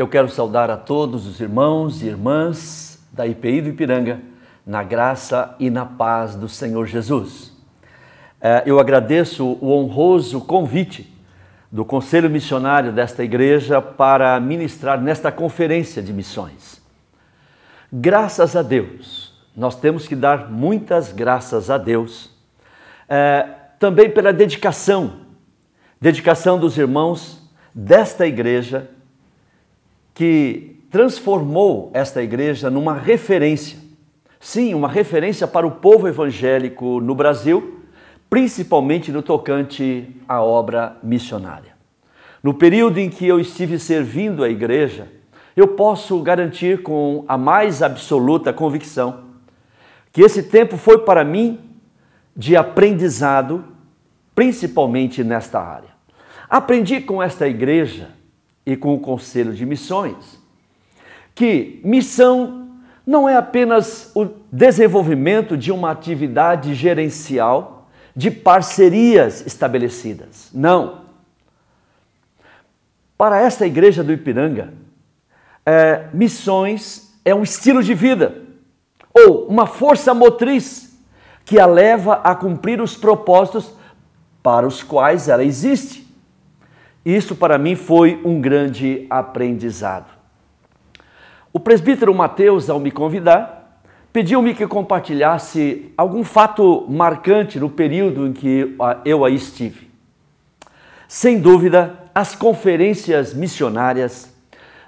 Eu quero saudar a todos os irmãos e irmãs da IPI do Ipiranga, na graça e na paz do Senhor Jesus. É, eu agradeço o honroso convite do Conselho Missionário desta igreja para ministrar nesta conferência de missões. Graças a Deus, nós temos que dar muitas graças a Deus, é, também pela dedicação, dedicação dos irmãos desta igreja que transformou esta igreja numa referência. Sim, uma referência para o povo evangélico no Brasil, principalmente no tocante à obra missionária. No período em que eu estive servindo a igreja, eu posso garantir com a mais absoluta convicção que esse tempo foi para mim de aprendizado, principalmente nesta área. Aprendi com esta igreja e com o Conselho de Missões, que missão não é apenas o desenvolvimento de uma atividade gerencial de parcerias estabelecidas. Não. Para esta igreja do Ipiranga, é, missões é um estilo de vida ou uma força motriz que a leva a cumprir os propósitos para os quais ela existe. Isso para mim foi um grande aprendizado. O presbítero Mateus, ao me convidar, pediu-me que compartilhasse algum fato marcante no período em que eu aí estive. Sem dúvida, as conferências missionárias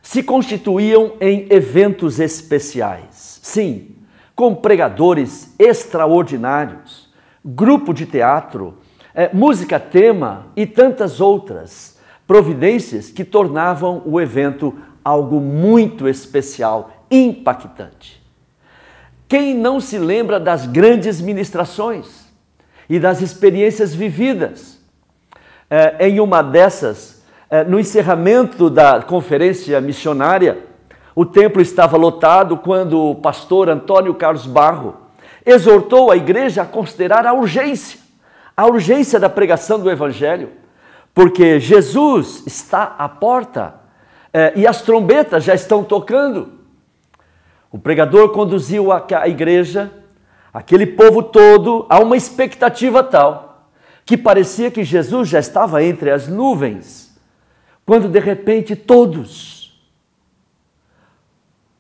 se constituíam em eventos especiais. Sim, com pregadores extraordinários, grupo de teatro, é, música tema e tantas outras providências que tornavam o evento algo muito especial, impactante. Quem não se lembra das grandes ministrações e das experiências vividas? É, em uma dessas, é, no encerramento da conferência missionária, o templo estava lotado quando o pastor Antônio Carlos Barro exortou a igreja a considerar a urgência, a urgência da pregação do evangelho porque Jesus está à porta é, e as trombetas já estão tocando. O pregador conduziu a, a igreja, aquele povo todo, a uma expectativa tal que parecia que Jesus já estava entre as nuvens, quando de repente todos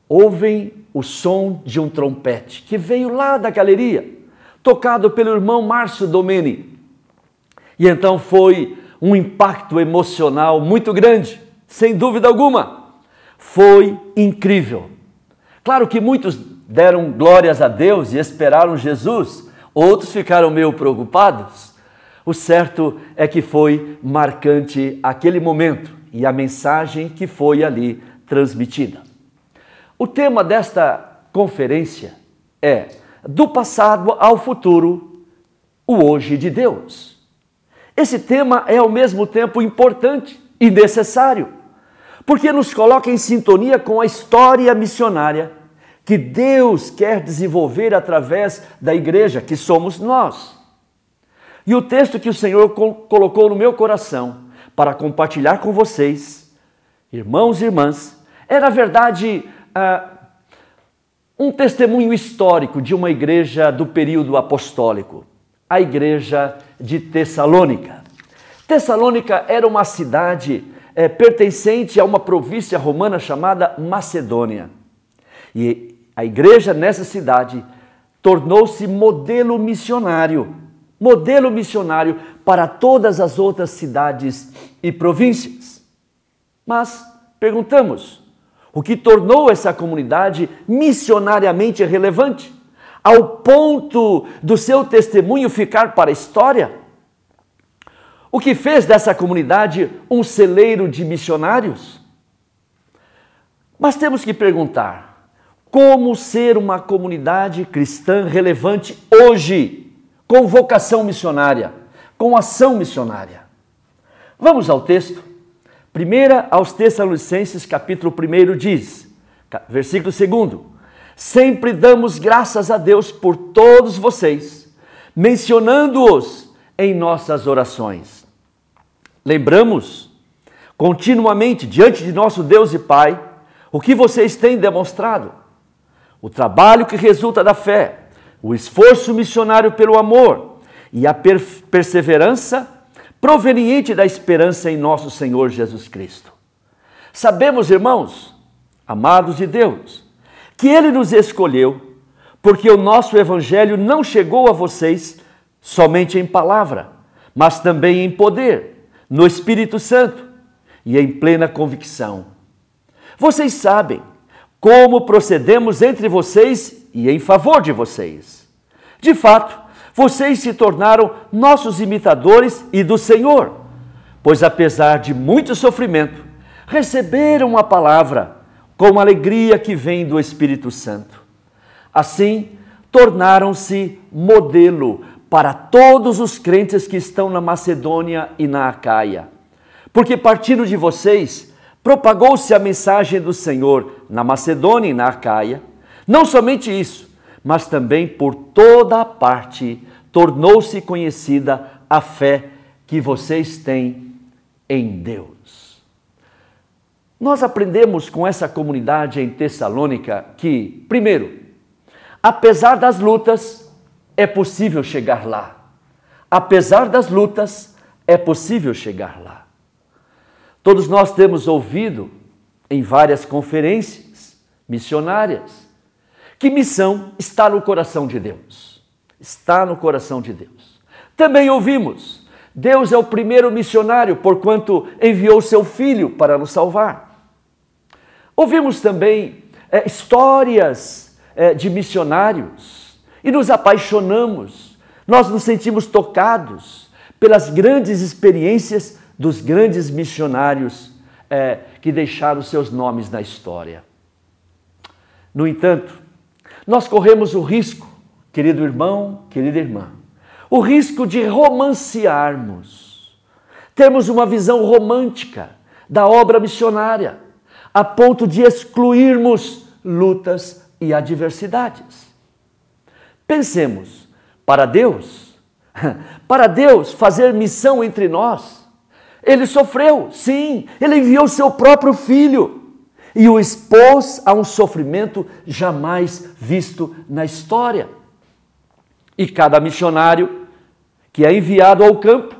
ouvem o som de um trompete que veio lá da galeria, tocado pelo irmão Márcio Domeni. E então foi um impacto emocional muito grande, sem dúvida alguma. Foi incrível. Claro que muitos deram glórias a Deus e esperaram Jesus, outros ficaram meio preocupados. O certo é que foi marcante aquele momento e a mensagem que foi ali transmitida. O tema desta conferência é Do passado ao futuro, o hoje de Deus. Esse tema é ao mesmo tempo importante e necessário, porque nos coloca em sintonia com a história missionária que Deus quer desenvolver através da igreja, que somos nós. E o texto que o Senhor colocou no meu coração para compartilhar com vocês, irmãos e irmãs, é na verdade uh, um testemunho histórico de uma igreja do período apostólico a igreja de Tessalônica. Tessalônica era uma cidade é, pertencente a uma província romana chamada Macedônia. E a igreja nessa cidade tornou-se modelo missionário modelo missionário para todas as outras cidades e províncias. Mas perguntamos: o que tornou essa comunidade missionariamente relevante? Ao ponto do seu testemunho ficar para a história? O que fez dessa comunidade um celeiro de missionários? Mas temos que perguntar: como ser uma comunidade cristã relevante hoje, com vocação missionária, com ação missionária? Vamos ao texto. Primeira aos Tessalonicenses, capítulo 1 diz, versículo 2: Sempre damos graças a Deus por todos vocês, mencionando-os em nossas orações. Lembramos continuamente diante de nosso Deus e Pai o que vocês têm demonstrado. O trabalho que resulta da fé, o esforço missionário pelo amor e a per perseverança proveniente da esperança em nosso Senhor Jesus Cristo. Sabemos, irmãos, amados de Deus, que Ele nos escolheu porque o nosso Evangelho não chegou a vocês somente em palavra, mas também em poder, no Espírito Santo e em plena convicção. Vocês sabem como procedemos entre vocês e em favor de vocês. De fato, vocês se tornaram nossos imitadores e do Senhor, pois apesar de muito sofrimento, receberam a palavra com alegria que vem do Espírito Santo. Assim, tornaram-se modelo para todos os crentes que estão na Macedônia e na Acaia. Porque partindo de vocês, propagou-se a mensagem do Senhor na Macedônia e na Acaia. Não somente isso, mas também por toda a parte tornou-se conhecida a fé que vocês têm em Deus. Nós aprendemos com essa comunidade em Tessalônica que, primeiro, apesar das lutas, é possível chegar lá. Apesar das lutas, é possível chegar lá. Todos nós temos ouvido em várias conferências missionárias que missão está no coração de Deus. Está no coração de Deus. Também ouvimos, Deus é o primeiro missionário, porquanto enviou seu filho para nos salvar. Ouvimos também é, histórias é, de missionários e nos apaixonamos, nós nos sentimos tocados pelas grandes experiências dos grandes missionários é, que deixaram seus nomes na história. No entanto, nós corremos o risco, querido irmão, querida irmã, o risco de romancearmos, termos uma visão romântica da obra missionária, a ponto de excluirmos lutas e adversidades. Pensemos, para Deus, para Deus fazer missão entre nós, ele sofreu, sim, ele enviou seu próprio filho e o expôs a um sofrimento jamais visto na história. E cada missionário que é enviado ao campo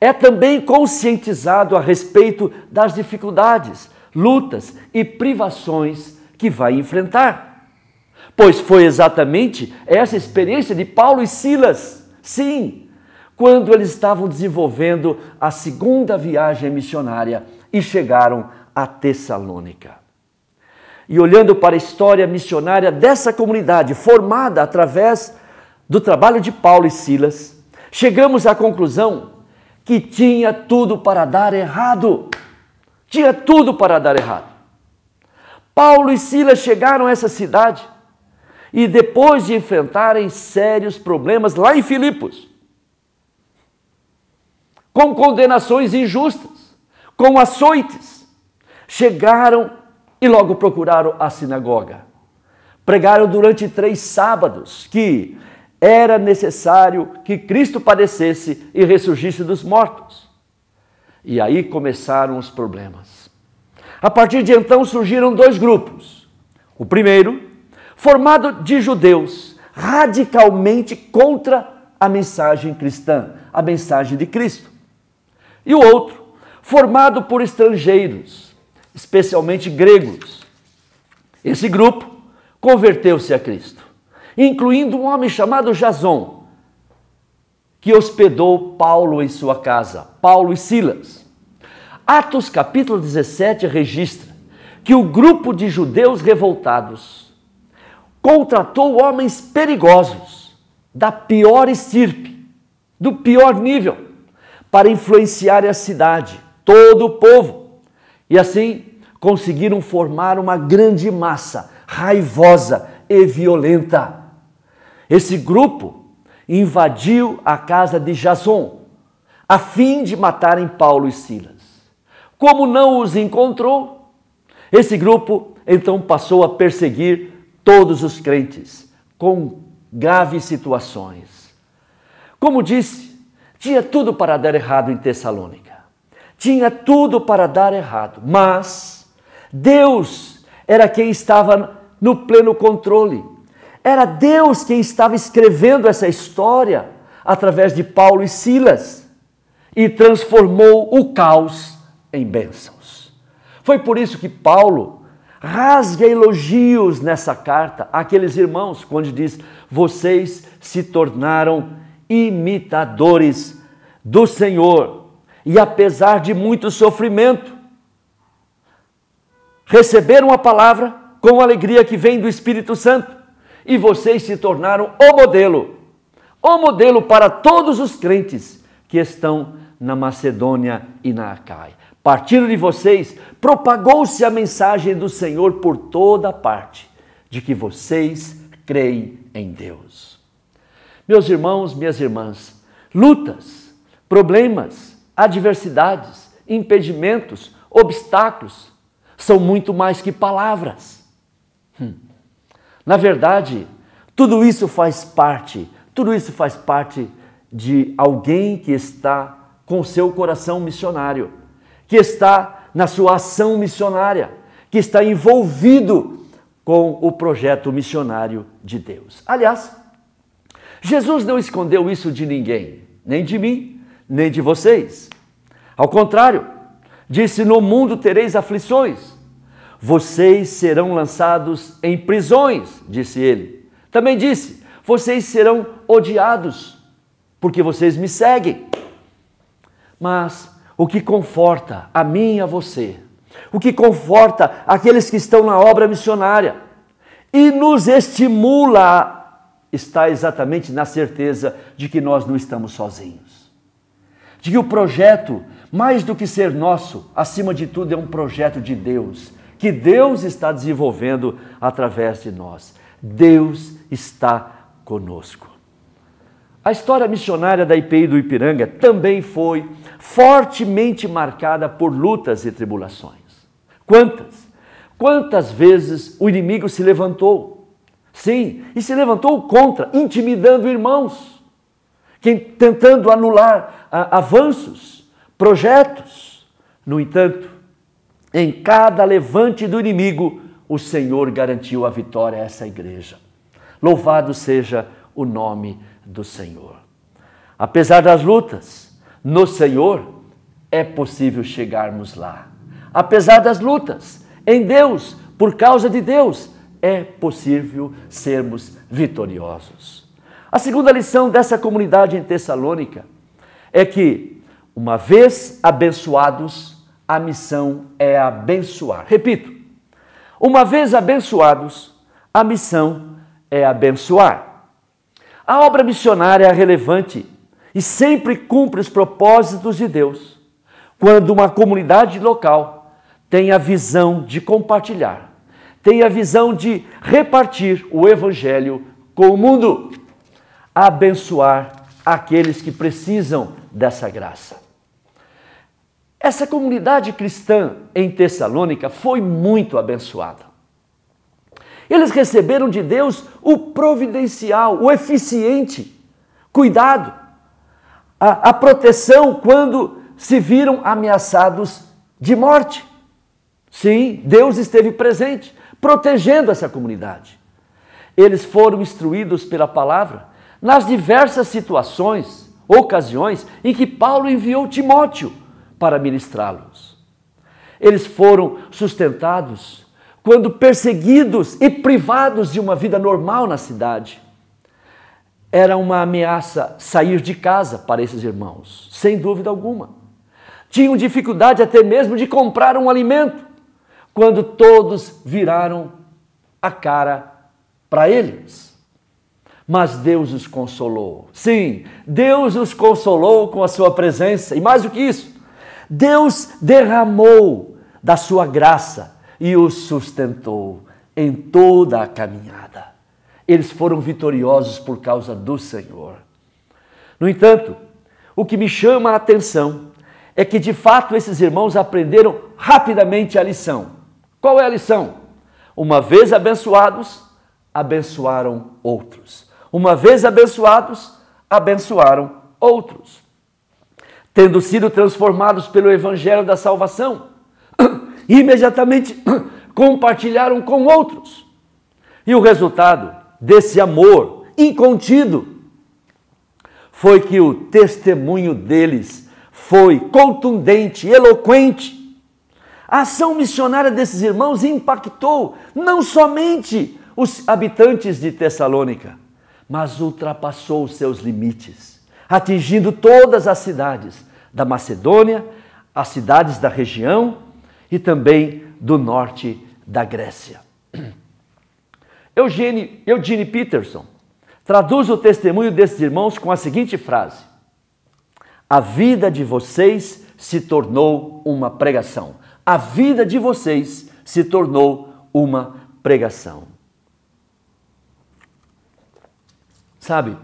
é também conscientizado a respeito das dificuldades, lutas e privações que vai enfrentar. Pois foi exatamente essa experiência de Paulo e Silas, sim, quando eles estavam desenvolvendo a segunda viagem missionária e chegaram a Tessalônica. E olhando para a história missionária dessa comunidade, formada através do trabalho de Paulo e Silas, chegamos à conclusão que tinha tudo para dar errado. Tinha tudo para dar errado. Paulo e Silas chegaram a essa cidade e depois de enfrentarem sérios problemas lá em Filipos, com condenações injustas, com açoites, chegaram e logo procuraram a sinagoga. Pregaram durante três sábados que era necessário que Cristo padecesse e ressurgisse dos mortos. E aí começaram os problemas. A partir de então surgiram dois grupos. O primeiro, formado de judeus radicalmente contra a mensagem cristã, a mensagem de Cristo. E o outro, formado por estrangeiros especialmente gregos. Esse grupo converteu-se a Cristo, incluindo um homem chamado Jason, que hospedou Paulo em sua casa, Paulo e Silas. Atos capítulo 17 registra que o grupo de judeus revoltados contratou homens perigosos, da pior estirpe, do pior nível, para influenciar a cidade, todo o povo e assim conseguiram formar uma grande massa raivosa e violenta. Esse grupo invadiu a casa de Jason a fim de matarem Paulo e Silas. Como não os encontrou, esse grupo então passou a perseguir todos os crentes com graves situações. Como disse, tinha tudo para dar errado em Tessalônica tinha tudo para dar errado, mas Deus era quem estava no pleno controle. Era Deus quem estava escrevendo essa história através de Paulo e Silas e transformou o caos em bênçãos. Foi por isso que Paulo rasga elogios nessa carta àqueles irmãos, quando diz: Vocês se tornaram imitadores do Senhor, e apesar de muito sofrimento, receberam a palavra com a alegria que vem do Espírito Santo, e vocês se tornaram o modelo, o modelo para todos os crentes que estão na Macedônia e na Acaia. Partindo de vocês, propagou-se a mensagem do Senhor por toda parte, de que vocês creem em Deus. Meus irmãos, minhas irmãs, lutas, problemas, adversidades, impedimentos, obstáculos são muito mais que palavras. Hum. Na verdade, tudo isso faz parte, tudo isso faz parte de alguém que está com seu coração missionário que está na sua ação missionária, que está envolvido com o projeto missionário de Deus. Aliás, Jesus não escondeu isso de ninguém, nem de mim, nem de vocês. Ao contrário, disse: No mundo tereis aflições, vocês serão lançados em prisões, disse ele. Também disse: Vocês serão odiados, porque vocês me seguem. Mas o que conforta a mim e a você, o que conforta aqueles que estão na obra missionária e nos estimula está exatamente na certeza de que nós não estamos sozinhos. De que o projeto, mais do que ser nosso, acima de tudo é um projeto de Deus, que Deus está desenvolvendo através de nós. Deus está conosco. A história missionária da IPI do Ipiranga também foi fortemente marcada por lutas e tribulações. Quantas? Quantas vezes o inimigo se levantou? Sim, e se levantou contra, intimidando irmãos, quem, tentando anular a, avanços, projetos. No entanto, em cada levante do inimigo, o Senhor garantiu a vitória a essa igreja. Louvado seja o nome do Senhor. Apesar das lutas, no Senhor é possível chegarmos lá. Apesar das lutas, em Deus, por causa de Deus, é possível sermos vitoriosos. A segunda lição dessa comunidade em Tessalônica é que, uma vez abençoados, a missão é abençoar. Repito, uma vez abençoados, a missão é abençoar. A obra missionária é relevante e sempre cumpre os propósitos de Deus quando uma comunidade local tem a visão de compartilhar, tem a visão de repartir o evangelho com o mundo, abençoar aqueles que precisam dessa graça. Essa comunidade cristã em Tessalônica foi muito abençoada. Eles receberam de Deus o providencial, o eficiente cuidado, a, a proteção quando se viram ameaçados de morte. Sim, Deus esteve presente, protegendo essa comunidade. Eles foram instruídos pela palavra nas diversas situações, ocasiões em que Paulo enviou Timóteo para ministrá-los. Eles foram sustentados quando perseguidos e privados de uma vida normal na cidade. Era uma ameaça sair de casa para esses irmãos, sem dúvida alguma. Tinham dificuldade até mesmo de comprar um alimento, quando todos viraram a cara para eles. Mas Deus os consolou. Sim, Deus os consolou com a sua presença. E mais do que isso, Deus derramou da sua graça e os sustentou em toda a caminhada. Eles foram vitoriosos por causa do Senhor. No entanto, o que me chama a atenção é que de fato esses irmãos aprenderam rapidamente a lição. Qual é a lição? Uma vez abençoados, abençoaram outros. Uma vez abençoados, abençoaram outros. Tendo sido transformados pelo evangelho da salvação, imediatamente compartilharam com outros. E o resultado desse amor incontido foi que o testemunho deles foi contundente, eloquente. A ação missionária desses irmãos impactou não somente os habitantes de Tessalônica, mas ultrapassou os seus limites, atingindo todas as cidades da Macedônia, as cidades da região e também do norte da Grécia. Eugene, Eugene Peterson traduz o testemunho desses irmãos com a seguinte frase: A vida de vocês se tornou uma pregação. A vida de vocês se tornou uma pregação. Sabe?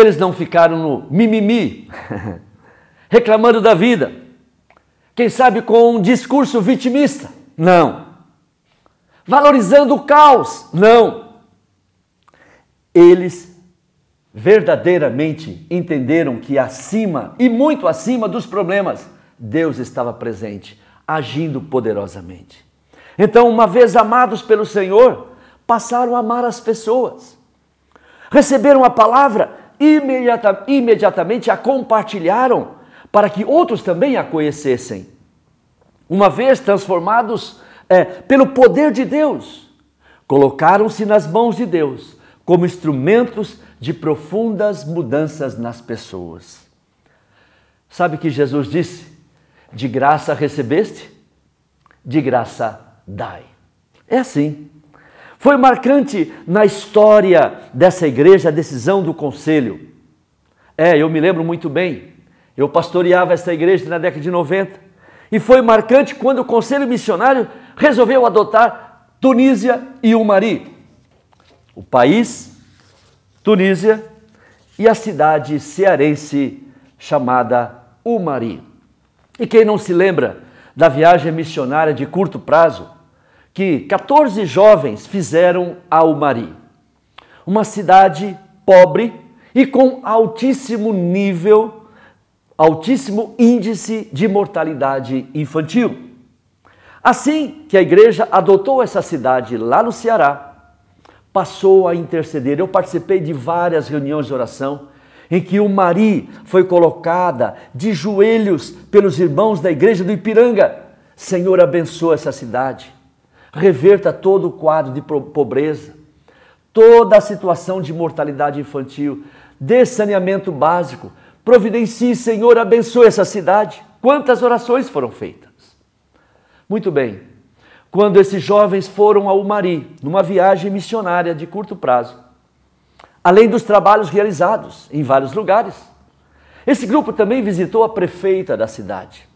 Eles não ficaram no mimimi, reclamando da vida. Quem sabe com um discurso vitimista? Não. Valorizando o caos? Não eles verdadeiramente entenderam que acima e muito acima dos problemas, Deus estava presente, agindo poderosamente. Então, uma vez amados pelo Senhor, passaram a amar as pessoas. Receberam a palavra, imediata, imediatamente a compartilharam para que outros também a conhecessem. Uma vez transformados é, pelo poder de Deus, colocaram-se nas mãos de Deus como instrumentos de profundas mudanças nas pessoas. Sabe que Jesus disse? De graça recebeste, de graça dai. É assim. Foi marcante na história dessa igreja a decisão do conselho. É, eu me lembro muito bem. Eu pastoreava essa igreja na década de 90. E foi marcante quando o conselho missionário resolveu adotar Tunísia e o Mari o país, Tunísia e a cidade cearense chamada Umari. E quem não se lembra da viagem missionária de curto prazo que 14 jovens fizeram a Umari, uma cidade pobre e com altíssimo nível, altíssimo índice de mortalidade infantil. Assim que a igreja adotou essa cidade lá no Ceará, passou a interceder. Eu participei de várias reuniões de oração em que o Mari foi colocada de joelhos pelos irmãos da igreja do Ipiranga. Senhor, abençoa essa cidade. Reverta todo o quadro de pobreza, toda a situação de mortalidade infantil, dê saneamento básico. Providencie, Senhor, abençoe essa cidade. Quantas orações foram feitas? Muito bem, quando esses jovens foram ao Mari, numa viagem missionária de curto prazo. Além dos trabalhos realizados em vários lugares, esse grupo também visitou a prefeita da cidade.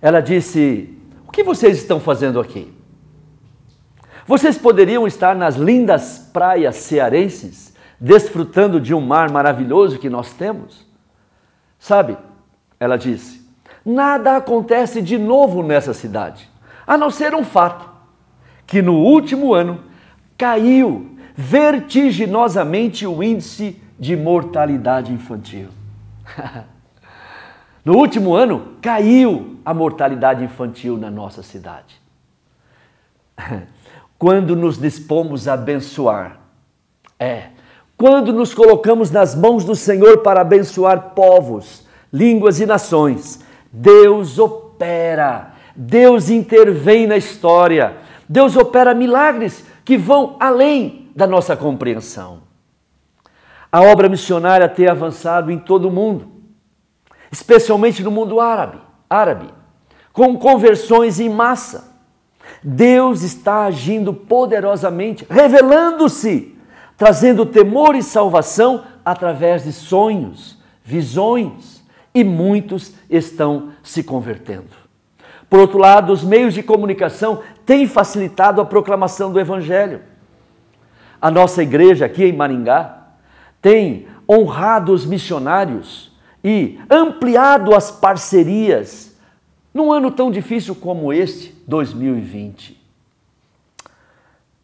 Ela disse: O que vocês estão fazendo aqui? Vocês poderiam estar nas lindas praias cearenses, desfrutando de um mar maravilhoso que nós temos? Sabe, ela disse, nada acontece de novo nessa cidade a não ser um fato: que no último ano caiu vertiginosamente o índice de mortalidade infantil. no último ano caiu a mortalidade infantil na nossa cidade. Quando nos dispomos a abençoar, é, quando nos colocamos nas mãos do Senhor para abençoar povos, línguas e nações, Deus opera Deus intervém na história. Deus opera milagres que vão além da nossa compreensão. A obra missionária tem avançado em todo o mundo, especialmente no mundo árabe, árabe, com conversões em massa. Deus está agindo poderosamente, revelando-se, trazendo temor e salvação através de sonhos, visões, e muitos estão se convertendo. Por outro lado, os meios de comunicação têm facilitado a proclamação do Evangelho. A nossa igreja aqui em Maringá tem honrado os missionários e ampliado as parcerias num ano tão difícil como este, 2020.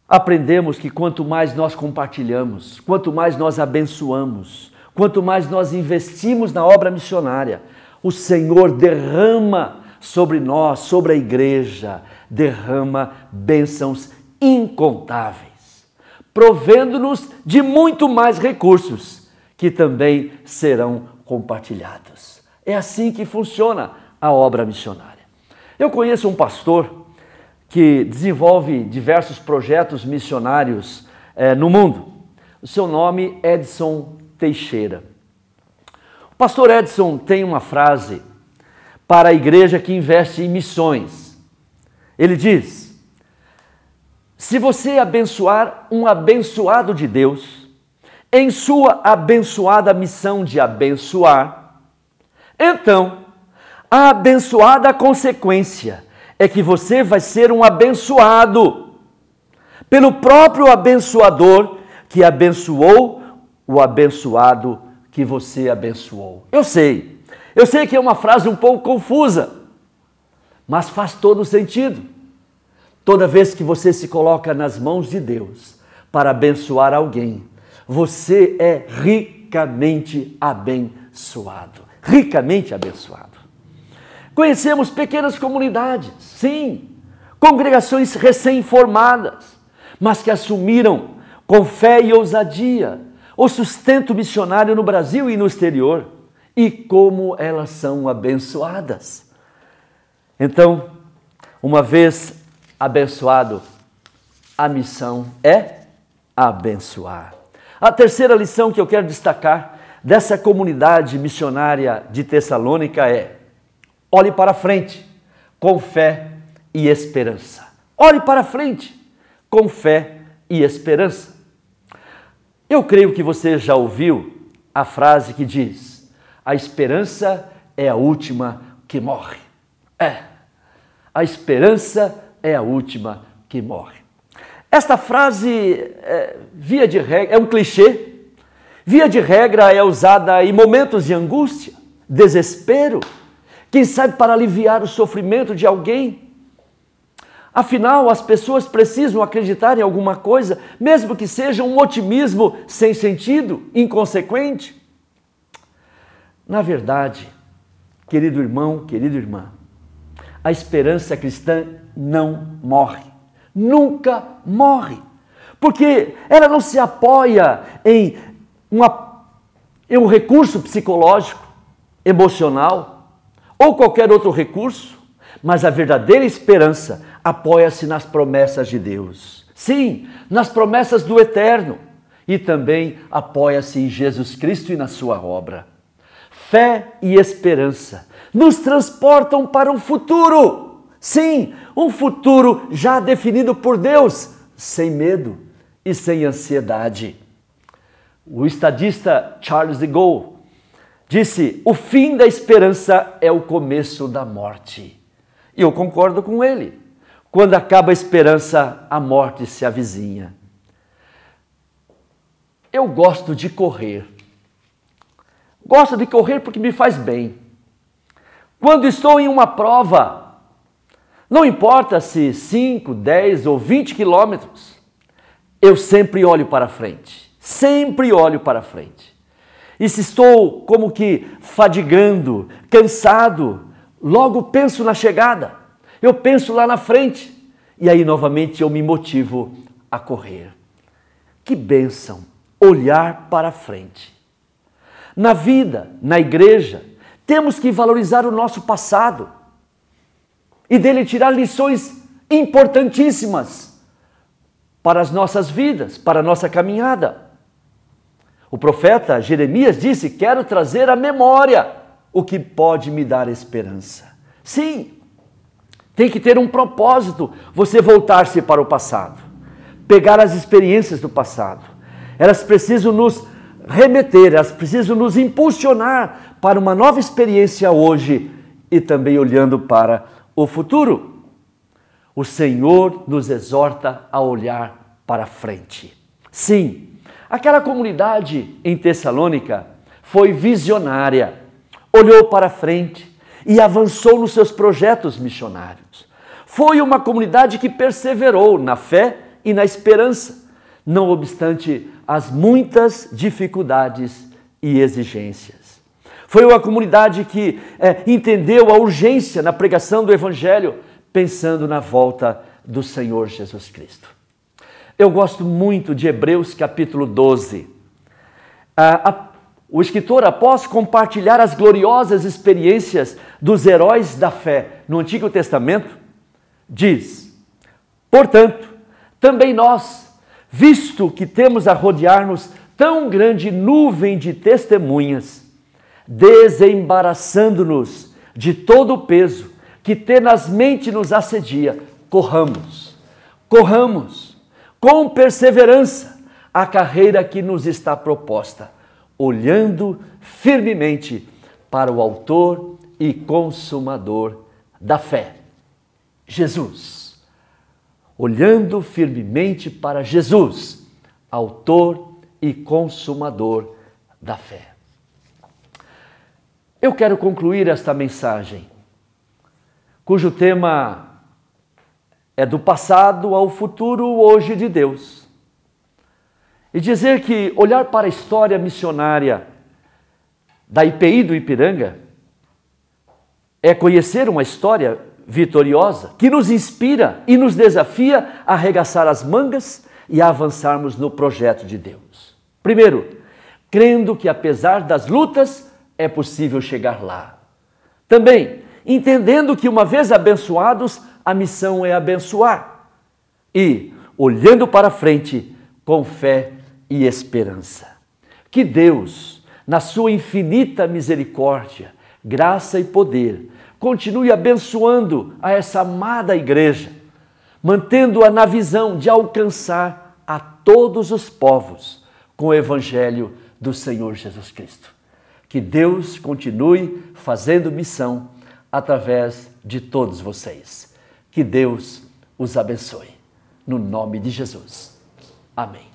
Aprendemos que quanto mais nós compartilhamos, quanto mais nós abençoamos, quanto mais nós investimos na obra missionária, o Senhor derrama sobre nós, sobre a igreja, derrama bênçãos incontáveis, provendo-nos de muito mais recursos que também serão compartilhados. É assim que funciona a obra missionária. Eu conheço um pastor que desenvolve diversos projetos missionários eh, no mundo. O seu nome é Edson Teixeira. O pastor Edson tem uma frase para a igreja que investe em missões. Ele diz: Se você abençoar um abençoado de Deus, em sua abençoada missão de abençoar, então a abençoada consequência é que você vai ser um abençoado pelo próprio abençoador que abençoou o abençoado que você abençoou. Eu sei, eu sei que é uma frase um pouco confusa, mas faz todo sentido. Toda vez que você se coloca nas mãos de Deus para abençoar alguém, você é ricamente abençoado. Ricamente abençoado. Conhecemos pequenas comunidades, sim, congregações recém-formadas, mas que assumiram com fé e ousadia o sustento missionário no Brasil e no exterior e como elas são abençoadas. Então, uma vez abençoado, a missão é abençoar. A terceira lição que eu quero destacar dessa comunidade missionária de Tessalônica é: Olhe para frente com fé e esperança. Olhe para frente com fé e esperança. Eu creio que você já ouviu a frase que diz: a esperança é a última que morre. É, a esperança é a última que morre. Esta frase, é, via de regra, é um clichê. Via de regra, é usada em momentos de angústia, desespero quem sabe para aliviar o sofrimento de alguém. Afinal, as pessoas precisam acreditar em alguma coisa, mesmo que seja um otimismo sem sentido, inconsequente. Na verdade, querido irmão, querida irmã, a esperança cristã não morre, nunca morre, porque ela não se apoia em, uma, em um recurso psicológico, emocional, ou qualquer outro recurso, mas a verdadeira esperança apoia-se nas promessas de Deus. Sim, nas promessas do eterno e também apoia-se em Jesus Cristo e na sua obra. Fé e esperança nos transportam para um futuro. Sim, um futuro já definido por Deus, sem medo e sem ansiedade. O estadista Charles de Gaulle disse: o fim da esperança é o começo da morte. E eu concordo com ele. Quando acaba a esperança, a morte se avizinha. Eu gosto de correr. Gosto de correr porque me faz bem. Quando estou em uma prova, não importa se 5, 10 ou 20 quilômetros, eu sempre olho para frente. Sempre olho para frente. E se estou como que fadigando, cansado, logo penso na chegada, eu penso lá na frente, e aí novamente eu me motivo a correr. Que bênção olhar para frente. Na vida, na igreja, temos que valorizar o nosso passado e dele tirar lições importantíssimas para as nossas vidas, para a nossa caminhada. O profeta Jeremias disse: Quero trazer à memória o que pode me dar esperança. Sim, tem que ter um propósito você voltar-se para o passado, pegar as experiências do passado. Elas precisam nos remeter, elas precisam nos impulsionar para uma nova experiência hoje e também olhando para o futuro. O Senhor nos exorta a olhar para frente. Sim, Aquela comunidade em Tessalônica foi visionária, olhou para frente e avançou nos seus projetos missionários. Foi uma comunidade que perseverou na fé e na esperança, não obstante as muitas dificuldades e exigências. Foi uma comunidade que é, entendeu a urgência na pregação do Evangelho, pensando na volta do Senhor Jesus Cristo. Eu gosto muito de Hebreus capítulo 12. Ah, a, o escritor, após compartilhar as gloriosas experiências dos heróis da fé no Antigo Testamento, diz: Portanto, também nós, visto que temos a rodear-nos tão grande nuvem de testemunhas, desembaraçando-nos de todo o peso que tenazmente nos assedia, corramos, corramos com perseverança a carreira que nos está proposta, olhando firmemente para o Autor e Consumador da fé, Jesus. Olhando firmemente para Jesus, Autor e Consumador da fé. Eu quero concluir esta mensagem, cujo tema é do passado ao futuro hoje de Deus. E dizer que olhar para a história missionária da IPI do Ipiranga é conhecer uma história vitoriosa que nos inspira e nos desafia a arregaçar as mangas e a avançarmos no projeto de Deus. Primeiro, crendo que apesar das lutas é possível chegar lá. Também, entendendo que uma vez abençoados, a missão é abençoar. E olhando para frente com fé e esperança. Que Deus, na sua infinita misericórdia, graça e poder, continue abençoando a essa amada igreja, mantendo-a na visão de alcançar a todos os povos com o evangelho do Senhor Jesus Cristo. Que Deus continue fazendo missão através de todos vocês. Que Deus os abençoe. No nome de Jesus. Amém.